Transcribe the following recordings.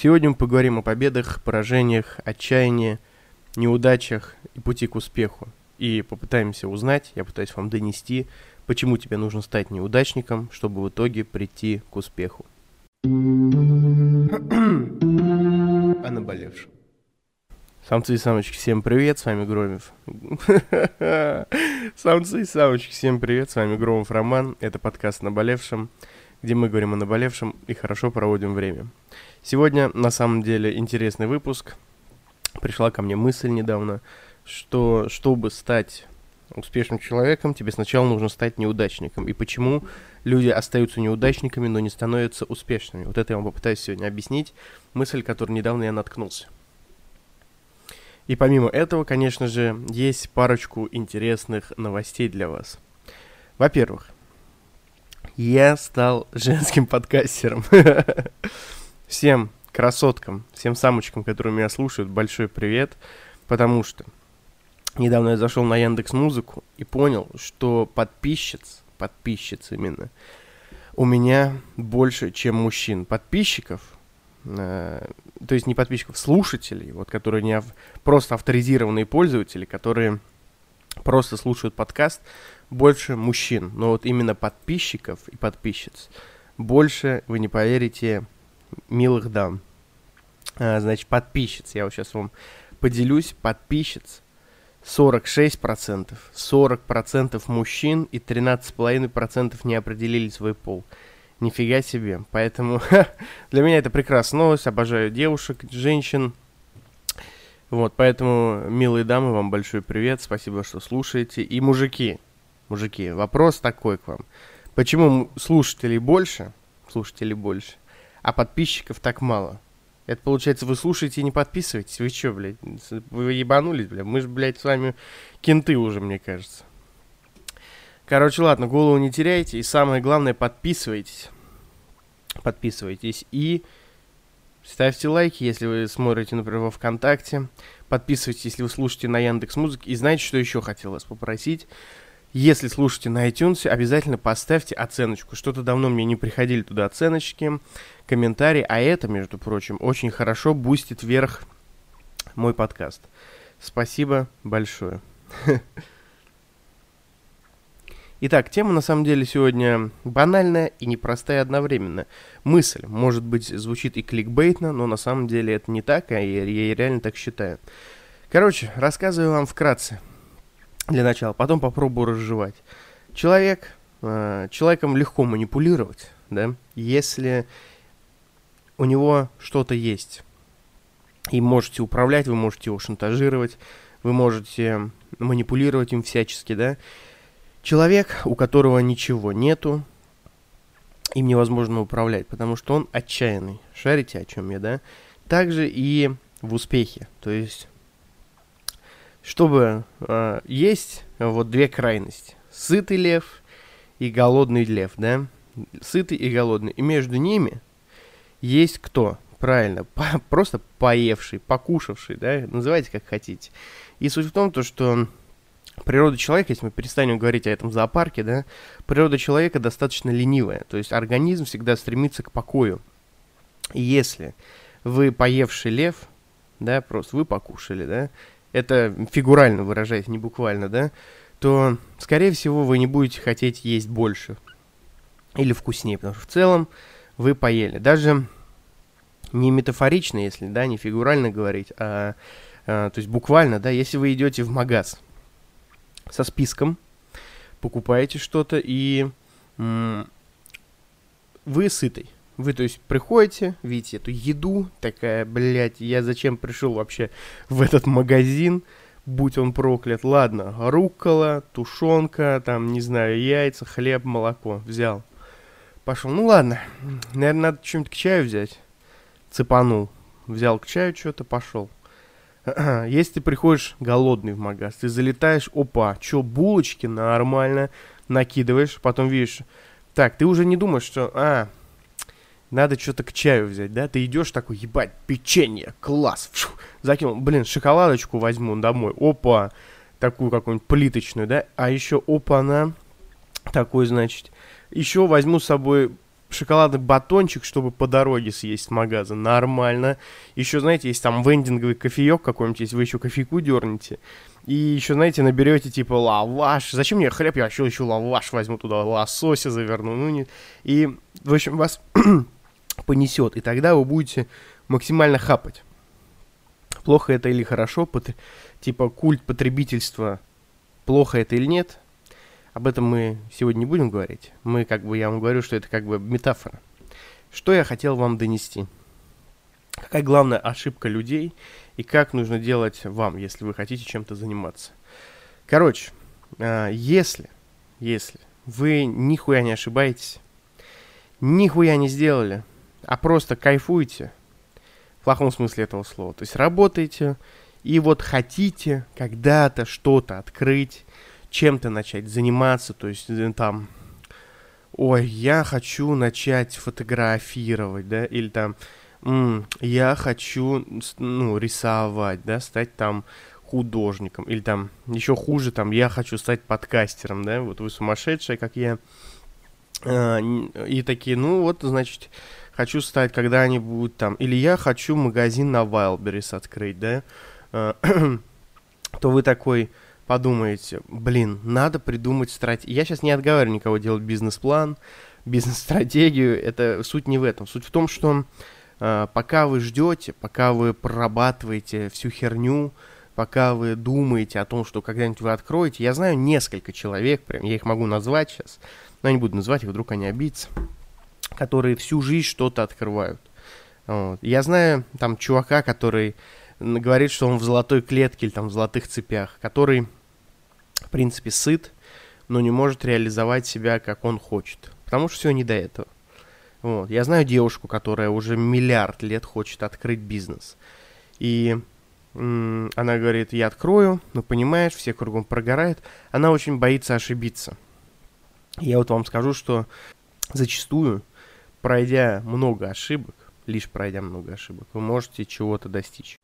Сегодня мы поговорим о победах, поражениях, отчаянии, неудачах и пути к успеху. И попытаемся узнать, я пытаюсь вам донести, почему тебе нужно стать неудачником, чтобы в итоге прийти к успеху. О наболевшем. Самцы и самочки, всем привет, с вами Громев. Самцы и самочки, всем привет, с вами Громов Роман. Это подкаст «Наболевшем», где мы говорим о наболевшем и хорошо проводим время. Сегодня, на самом деле, интересный выпуск. Пришла ко мне мысль недавно, что чтобы стать успешным человеком, тебе сначала нужно стать неудачником. И почему люди остаются неудачниками, но не становятся успешными. Вот это я вам попытаюсь сегодня объяснить. Мысль, которой недавно я наткнулся. И помимо этого, конечно же, есть парочку интересных новостей для вас. Во-первых, я стал женским подкастером. Всем красоткам, всем самочкам, которые меня слушают, большой привет, потому что недавно я зашел на Яндекс Музыку и понял, что подписчиц, подписчиц именно, у меня больше, чем мужчин. Подписчиков, э, то есть не подписчиков, слушателей, вот, которые не ав- просто авторизированные пользователи, которые просто слушают подкаст, больше мужчин. Но вот именно подписчиков и подписчиц больше, вы не поверите, милых дам. А, значит, подписчиц, я вот сейчас вам поделюсь, подписчиц 46%, 40% мужчин и 13,5% не определили свой пол. Нифига себе. Поэтому для меня это прекрасная новость. Обожаю девушек, женщин. Вот, поэтому, милые дамы, вам большой привет. Спасибо, что слушаете. И мужики, мужики, вопрос такой к вам. Почему слушателей больше, слушателей больше, а подписчиков так мало? Это получается, вы слушаете и не подписываетесь? Вы что, блядь, вы ебанулись, блядь? Мы же, блядь, с вами кенты уже, мне кажется. Короче, ладно, голову не теряйте. И самое главное, подписывайтесь. Подписывайтесь. И ставьте лайки, если вы смотрите, например, во ВКонтакте. Подписывайтесь, если вы слушаете на Яндекс Музыке. И знаете, что еще хотел вас попросить? Если слушаете на iTunes, обязательно поставьте оценочку. Что-то давно мне не приходили туда оценочки, комментарии, а это, между прочим, очень хорошо бустит вверх мой подкаст. Спасибо большое. Итак, тема на самом деле сегодня банальная и непростая одновременно. Мысль, может быть, звучит и кликбейтно, но на самом деле это не так, а я, я реально так считаю. Короче, рассказываю вам вкратце для начала, потом попробую разжевать. Человек, э, человеком легко манипулировать, да, если у него что-то есть. И можете управлять, вы можете его шантажировать, вы можете манипулировать им всячески, да. Человек, у которого ничего нету, им невозможно управлять, потому что он отчаянный. Шарите, о чем я, да? Также и в успехе. То есть чтобы э, есть вот две крайности. Сытый лев и голодный лев, да? Сытый и голодный. И между ними есть кто? Правильно, по просто поевший, покушавший, да? Называйте как хотите. И суть в том, то, что природа человека, если мы перестанем говорить о этом зоопарке, да, природа человека достаточно ленивая. То есть организм всегда стремится к покою. И если вы поевший лев, да, просто вы покушали, да, это фигурально выражаясь, не буквально, да, то, скорее всего, вы не будете хотеть есть больше или вкуснее, потому что в целом вы поели. Даже не метафорично, если, да, не фигурально говорить, а, а то есть буквально, да, если вы идете в магаз со списком, покупаете что-то и вы сытый, вы, то есть, приходите, видите эту еду, такая, блядь, я зачем пришел вообще в этот магазин, будь он проклят. Ладно, руккола, тушенка, там, не знаю, яйца, хлеб, молоко. Взял. Пошел. Ну ладно, наверное, надо что-нибудь к чаю взять. Цепанул. Взял к чаю что-то, пошел. Если ты приходишь голодный в магаз, ты залетаешь, опа, что, булочки, нормально, накидываешь, потом видишь, так, ты уже не думаешь, что, а, надо что-то к чаю взять, да? Ты идешь такой, ебать, печенье, класс, фу, закинул, блин, шоколадочку возьму домой, опа, такую какую-нибудь плиточную, да? А еще, опа, она, такой, значит, еще возьму с собой шоколадный батончик, чтобы по дороге съесть в магазин. Нормально. Еще, знаете, есть там вендинговый кофеек какой-нибудь, если вы еще кофейку дернете. И еще, знаете, наберете типа лаваш. Зачем мне хлеб? Я еще еще лаваш возьму туда, лосося заверну. Ну, не... И, в общем, вас понесет. И тогда вы будете максимально хапать. Плохо это или хорошо, пот... типа культ потребительства, плохо это или нет, об этом мы сегодня не будем говорить. Мы, как бы, я вам говорю, что это как бы метафора. Что я хотел вам донести? Какая главная ошибка людей и как нужно делать вам, если вы хотите чем-то заниматься? Короче, э, если, если вы нихуя не ошибаетесь, нихуя не сделали, а просто кайфуете, в плохом смысле этого слова, то есть работаете и вот хотите когда-то что-то открыть, чем-то начать заниматься, то есть э, там, ой, я хочу начать фотографировать, да, или там, м, я хочу, ну, рисовать, да, стать там художником, или там, еще хуже, там, я хочу стать подкастером, да, вот вы сумасшедшие, как я, а, и такие, ну, вот, значит, хочу стать когда-нибудь там, или я хочу магазин на Wildberries открыть, да, а, то вы такой, подумаете, блин, надо придумать стратегию. Я сейчас не отговариваю никого делать бизнес-план, бизнес-стратегию. Это суть не в этом. Суть в том, что э, пока вы ждете, пока вы прорабатываете всю херню, пока вы думаете о том, что когда-нибудь вы откроете, я знаю несколько человек, прям я их могу назвать сейчас, но я не буду называть их, вдруг они обидятся, которые всю жизнь что-то открывают. Вот. Я знаю там чувака, который говорит, что он в золотой клетке или там в золотых цепях, который в принципе, сыт, но не может реализовать себя, как он хочет. Потому что все не до этого. Вот. Я знаю девушку, которая уже миллиард лет хочет открыть бизнес. И она говорит, я открою, но понимаешь, все кругом прогорают. Она очень боится ошибиться. Я вот вам скажу, что зачастую, пройдя много ошибок, лишь пройдя много ошибок, вы можете чего-то достичь.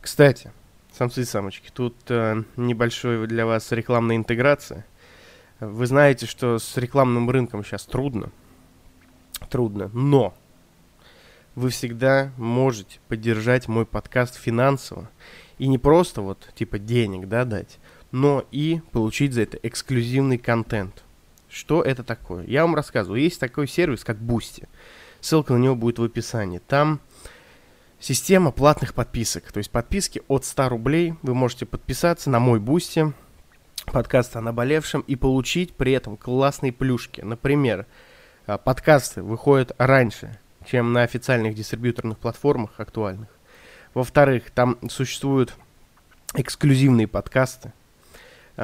Кстати, Самцы и самочки, тут э, небольшой для вас рекламная интеграция. Вы знаете, что с рекламным рынком сейчас трудно. Трудно. Но вы всегда можете поддержать мой подкаст финансово. И не просто вот типа денег, да, дать, но и получить за это эксклюзивный контент. Что это такое? Я вам рассказываю. Есть такой сервис, как Boosty. Ссылка на него будет в описании. Там Система платных подписок. То есть подписки от 100 рублей. Вы можете подписаться на мой Boosty, подкаст о наболевшем, и получить при этом классные плюшки. Например, а, подкасты выходят раньше, чем на официальных дистрибьюторных платформах актуальных. Во-вторых, там существуют эксклюзивные подкасты.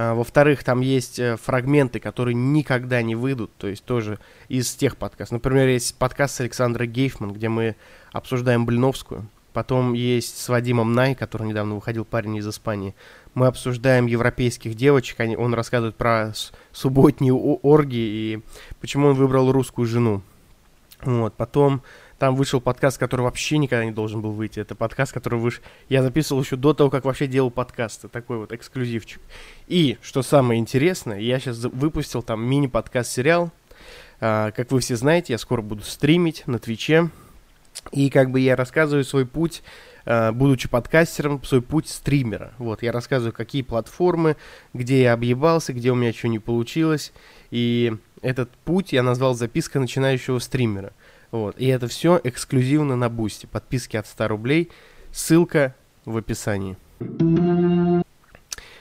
А, во-вторых, там есть э, фрагменты, которые никогда не выйдут, то есть тоже из тех подкастов. Например, есть подкаст с Александрой Гейфман, где мы обсуждаем Блиновскую. Потом есть с Вадимом Най, который недавно выходил парень из Испании. Мы обсуждаем европейских девочек, они, он рассказывает про субботние оргии и почему он выбрал русскую жену. Вот, потом там вышел подкаст, который вообще никогда не должен был выйти. Это подкаст, который вышел... Я записывал еще до того, как вообще делал подкасты. Такой вот эксклюзивчик. И, что самое интересное, я сейчас выпустил там мини-подкаст-сериал. А, как вы все знаете, я скоро буду стримить на Твиче. И как бы я рассказываю свой путь, а, будучи подкастером, свой путь стримера. Вот, я рассказываю, какие платформы, где я объебался, где у меня что не получилось. И этот путь я назвал «Записка начинающего стримера». Вот. И это все эксклюзивно на Boosty. Подписки от 100 рублей. Ссылка в описании.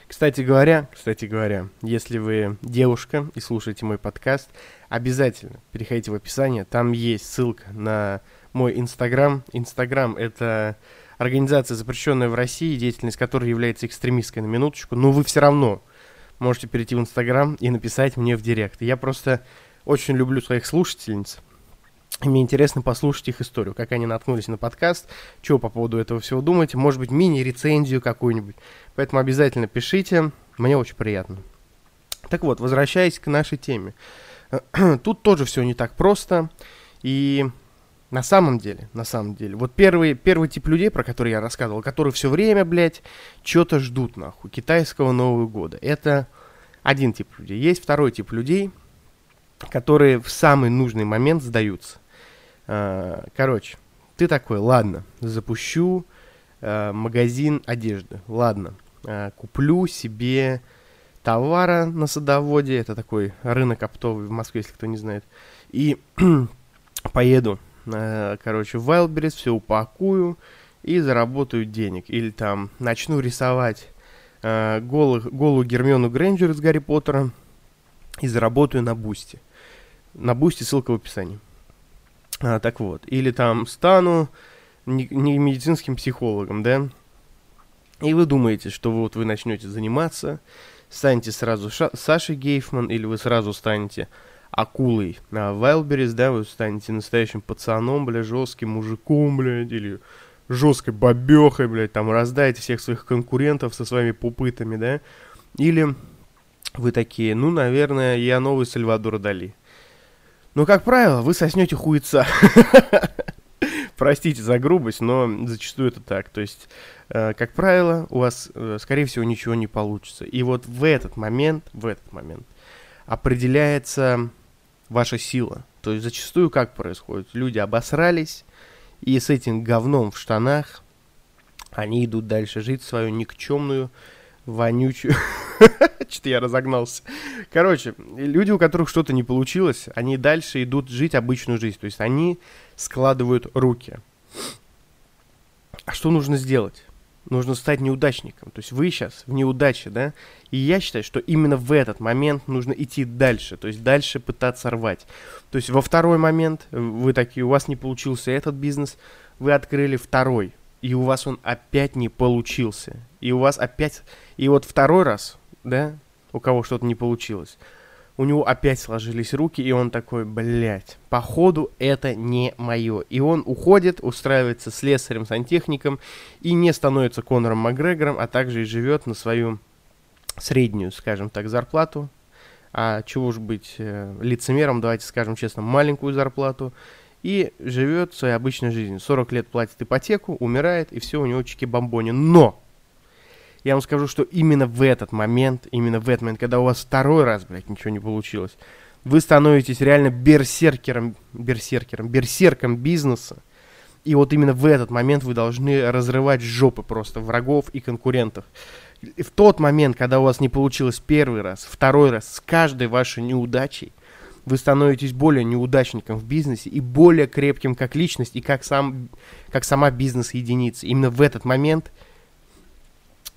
Кстати говоря, кстати говоря, если вы девушка и слушаете мой подкаст, обязательно переходите в описание. Там есть ссылка на мой Инстаграм. Инстаграм — это организация, запрещенная в России, деятельность которой является экстремистской на минуточку, но вы все равно можете перейти в Инстаграм и написать мне в директ. Я просто очень люблю своих слушательниц, мне интересно послушать их историю, как они наткнулись на подкаст, что по поводу этого всего думаете, может быть, мини-рецензию какую-нибудь. Поэтому обязательно пишите, мне очень приятно. Так вот, возвращаясь к нашей теме. Тут тоже все не так просто, и на самом деле, на самом деле, вот первый, первый тип людей, про который я рассказывал, которые все время, блядь, что-то ждут, нахуй, китайского Нового года, это один тип людей. Есть второй тип людей, которые в самый нужный момент сдаются. А, короче, ты такой, ладно, запущу э, магазин одежды, ладно, э, куплю себе товара на садоводе, это такой рынок оптовый в Москве, если кто не знает, и поеду, э, короче, в Wildberries, все упакую и заработаю денег, или там начну рисовать э, голых, голую Гермиону Грейнджер из Гарри Поттера и заработаю на Boosty. На Boosty ссылка в описании. А, так вот, или там стану не, не медицинским психологом, да? И вы думаете, что вот вы начнете заниматься, станете сразу Ша- Сашей Гейфман, или вы сразу станете акулой на Wildberries, да, вы станете настоящим пацаном, бля, жестким мужиком, блядь, или жесткой бабехой, блядь, там раздаете всех своих конкурентов со своими пупытами, да? Или вы такие, ну, наверное, я новый Сальвадор Дали. Но, как правило, вы соснете хуйца. Простите за грубость, но зачастую это так. То есть, э, как правило, у вас, э, скорее всего, ничего не получится. И вот в этот момент, в этот момент определяется ваша сила. То есть, зачастую как происходит? Люди обосрались, и с этим говном в штанах они идут дальше жить свою никчемную, вонючую Что-то я разогнался. Короче, люди, у которых что-то не получилось, они дальше идут жить обычную жизнь. То есть они складывают руки. А что нужно сделать? Нужно стать неудачником. То есть вы сейчас в неудаче, да? И я считаю, что именно в этот момент нужно идти дальше. То есть дальше пытаться рвать. То есть во второй момент вы такие, у вас не получился этот бизнес, вы открыли второй. И у вас он опять не получился. И у вас опять... И вот второй раз да, у кого что-то не получилось, у него опять сложились руки, и он такой, блядь, походу это не мое. И он уходит, устраивается слесарем-сантехником и не становится Конором Макгрегором, а также и живет на свою среднюю, скажем так, зарплату. А чего уж быть э, лицемером, давайте скажем честно, маленькую зарплату. И живет своей обычной жизнью. 40 лет платит ипотеку, умирает, и все у него чики-бомбони. Но! Я вам скажу, что именно в этот момент, именно в этот момент, когда у вас второй раз, блядь, ничего не получилось, вы становитесь реально берсеркером, берсеркером, берсерком бизнеса. И вот именно в этот момент вы должны разрывать жопы просто врагов и конкурентов. И в тот момент, когда у вас не получилось первый раз, второй раз, с каждой вашей неудачей, вы становитесь более неудачником в бизнесе и более крепким как личность и как, сам, как сама бизнес-единица. Именно в этот момент –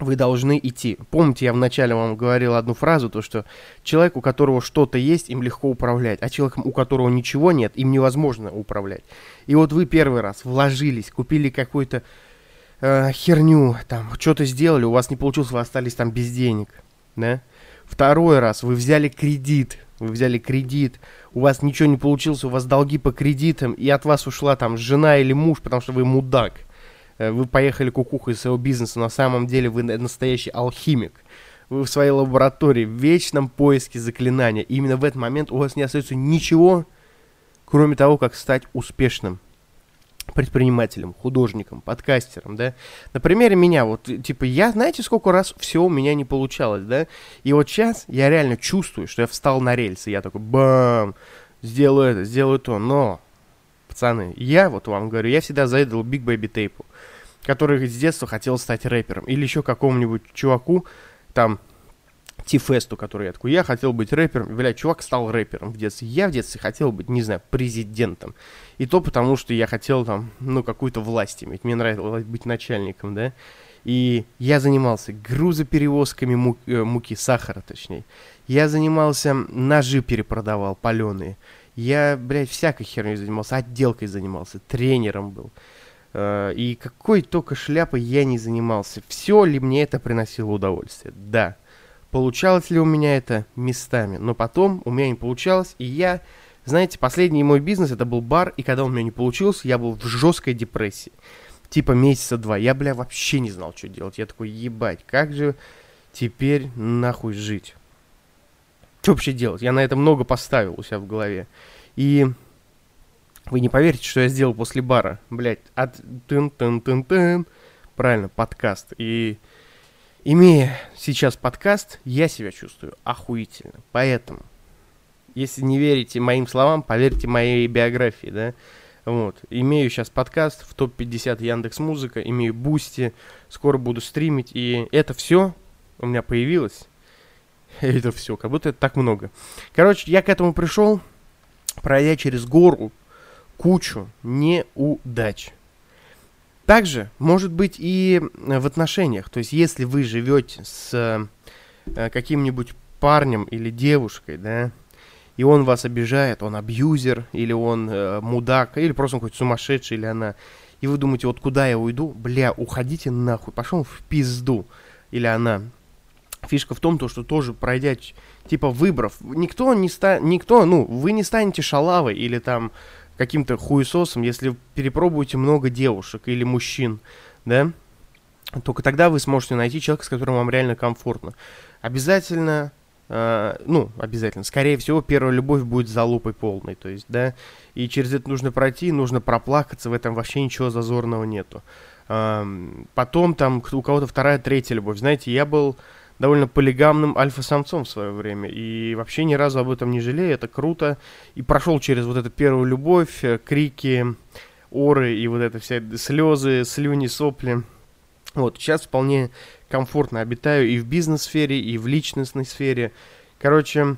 вы должны идти. Помните, я вначале вам говорил одну фразу, то что человек, у которого что-то есть, им легко управлять, а человек, у которого ничего нет, им невозможно управлять. И вот вы первый раз вложились, купили какую-то э, херню, там, что-то сделали, у вас не получилось, вы остались там без денег, да? Второй раз вы взяли кредит, вы взяли кредит, у вас ничего не получилось, у вас долги по кредитам, и от вас ушла там жена или муж, потому что вы мудак – вы поехали кукухой своего бизнеса, на самом деле вы настоящий алхимик. Вы в своей лаборатории, в вечном поиске заклинания. И именно в этот момент у вас не остается ничего, кроме того, как стать успешным предпринимателем, художником, подкастером, да. На примере меня, вот, типа, я, знаете, сколько раз все у меня не получалось, да. И вот сейчас я реально чувствую, что я встал на рельсы, я такой, бам, сделаю это, сделаю то, но, пацаны, я вот вам говорю, я всегда заедал Big Baby Tape который с детства хотел стать рэпером. Или еще какому-нибудь чуваку, там, Тифесту, который я такой, я хотел быть рэпером. Блядь, чувак стал рэпером в детстве. Я в детстве хотел быть, не знаю, президентом. И то потому, что я хотел там, ну, какую-то власть иметь. Мне нравилось быть начальником, да. И я занимался грузоперевозками муки, э, муки, сахара, точнее. Я занимался, ножи перепродавал, паленые. Я, блядь, всякой херней занимался, отделкой занимался, тренером был. Э, и какой только шляпой я не занимался. Все ли мне это приносило удовольствие? Да. Получалось ли у меня это местами? Но потом у меня не получалось, и я... Знаете, последний мой бизнес это был бар, и когда он у меня не получился, я был в жесткой депрессии. Типа месяца два. Я, бля, вообще не знал, что делать. Я такой, ебать, как же теперь нахуй жить? Что вообще делать? Я на это много поставил у себя в голове. И вы не поверите, что я сделал после бара. Блять, от тын-тын-тын-тын. Правильно, подкаст. И имея сейчас подкаст, я себя чувствую охуительно. Поэтому Если не верите моим словам, поверьте моей биографии, да. Вот. Имею сейчас подкаст в топ-50 Яндекс Музыка, имею Boosty, скоро буду стримить, и это все у меня появилось. Это все, как будто это так много. Короче, я к этому пришел, пройдя через гору кучу неудач. Также может быть и в отношениях. То есть, если вы живете с э, каким-нибудь парнем или девушкой, да, и он вас обижает, он абьюзер, или он э, мудак, или просто он какой-то сумасшедший, или она, и вы думаете, вот куда я уйду? Бля, уходите нахуй, пошел в пизду, или она. Фишка в том, то, что тоже пройдя, типа, выбрав, никто не ста... никто, ну, вы не станете шалавой или там каким-то хуесосом, если перепробуете много девушек или мужчин, да? Только тогда вы сможете найти человека, с которым вам реально комфортно. Обязательно Uh, ну, обязательно, скорее всего, первая любовь будет залупой полной, то есть, да, и через это нужно пройти, нужно проплакаться, в этом вообще ничего зазорного нету. Uh, потом там у кого-то вторая, третья любовь, знаете, я был довольно полигамным альфа-самцом в свое время, и вообще ни разу об этом не жалею, это круто, и прошел через вот эту первую любовь, э, крики, оры и вот это все слезы, слюни, сопли, вот, сейчас вполне комфортно обитаю и в бизнес-сфере, и в личностной сфере. Короче,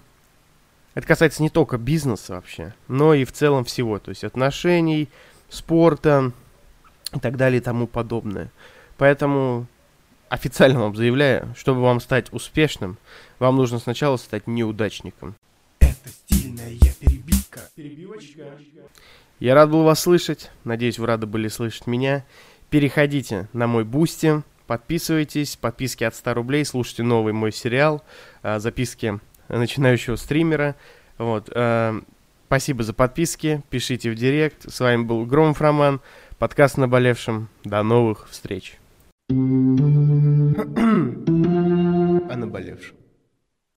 это касается не только бизнеса вообще, но и в целом всего. То есть отношений, спорта и так далее и тому подобное. Поэтому официально вам заявляю, чтобы вам стать успешным, вам нужно сначала стать неудачником. Это стильная перебивка. Перебивочка. Я рад был вас слышать. Надеюсь, вы рады были слышать меня переходите на мой Boosty, подписывайтесь, подписки от 100 рублей, слушайте новый мой сериал, а, записки начинающего стримера. Вот, э, спасибо за подписки, пишите в директ. С вами был Громов Роман, подкаст «Наболевшим». До новых встреч. О наболевшем.